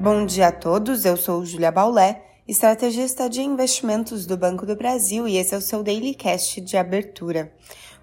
Bom dia a todos, eu sou Julia Baulé, estrategista de investimentos do Banco do Brasil e esse é o seu Daily Cast de abertura.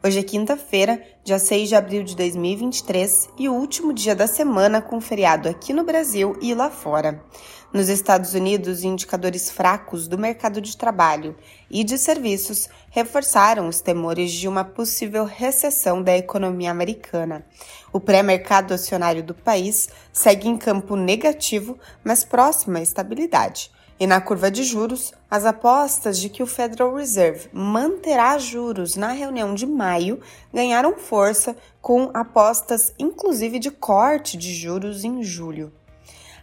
Hoje é quinta-feira, dia 6 de abril de 2023 e o último dia da semana com feriado aqui no Brasil e lá fora. Nos Estados Unidos, indicadores fracos do mercado de trabalho e de serviços reforçaram os temores de uma possível recessão da economia americana. O pré-mercado acionário do país segue em campo negativo, mas próximo à estabilidade. E na curva de juros, as apostas de que o Federal Reserve manterá juros na reunião de maio ganharam força, com apostas inclusive de corte de juros em julho.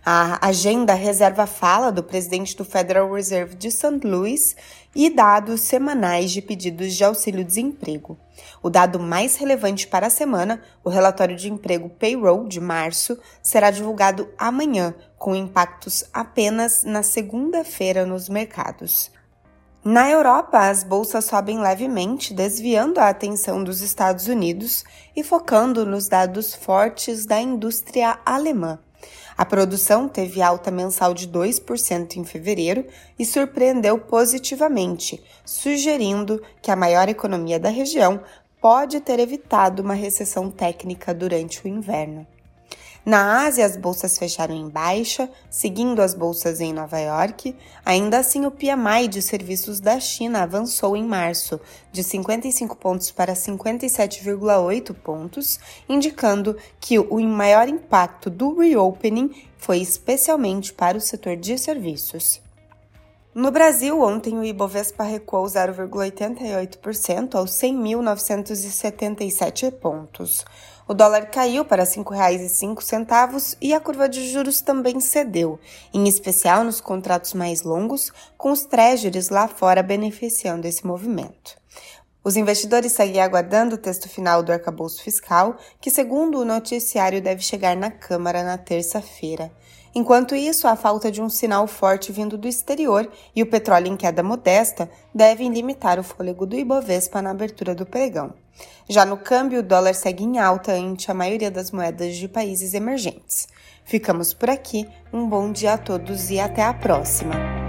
A agenda reserva fala do presidente do Federal Reserve de St. Louis e dados semanais de pedidos de auxílio-desemprego. O dado mais relevante para a semana, o relatório de emprego Payroll de março, será divulgado amanhã, com impactos apenas na segunda-feira nos mercados. Na Europa, as bolsas sobem levemente, desviando a atenção dos Estados Unidos e focando nos dados fortes da indústria alemã. A produção teve alta mensal de 2% em fevereiro e surpreendeu positivamente, sugerindo que a maior economia da região pode ter evitado uma recessão técnica durante o inverno. Na Ásia, as bolsas fecharam em baixa, seguindo as bolsas em Nova York. Ainda assim, o PMI de serviços da China avançou em março, de 55 pontos para 57,8 pontos, indicando que o maior impacto do reopening foi especialmente para o setor de serviços. No Brasil, ontem o Ibovespa recuou 0,88% aos 100.977 pontos. O dólar caiu para R$ 5,05 e a curva de juros também cedeu, em especial nos contratos mais longos, com os treasuries lá fora beneficiando esse movimento. Os investidores seguem aguardando o texto final do arcabouço fiscal, que, segundo o noticiário, deve chegar na Câmara na terça-feira. Enquanto isso, a falta de um sinal forte vindo do exterior e o petróleo em queda modesta devem limitar o fôlego do Ibovespa na abertura do pregão. Já no câmbio, o dólar segue em alta ante a maioria das moedas de países emergentes. Ficamos por aqui, um bom dia a todos e até a próxima!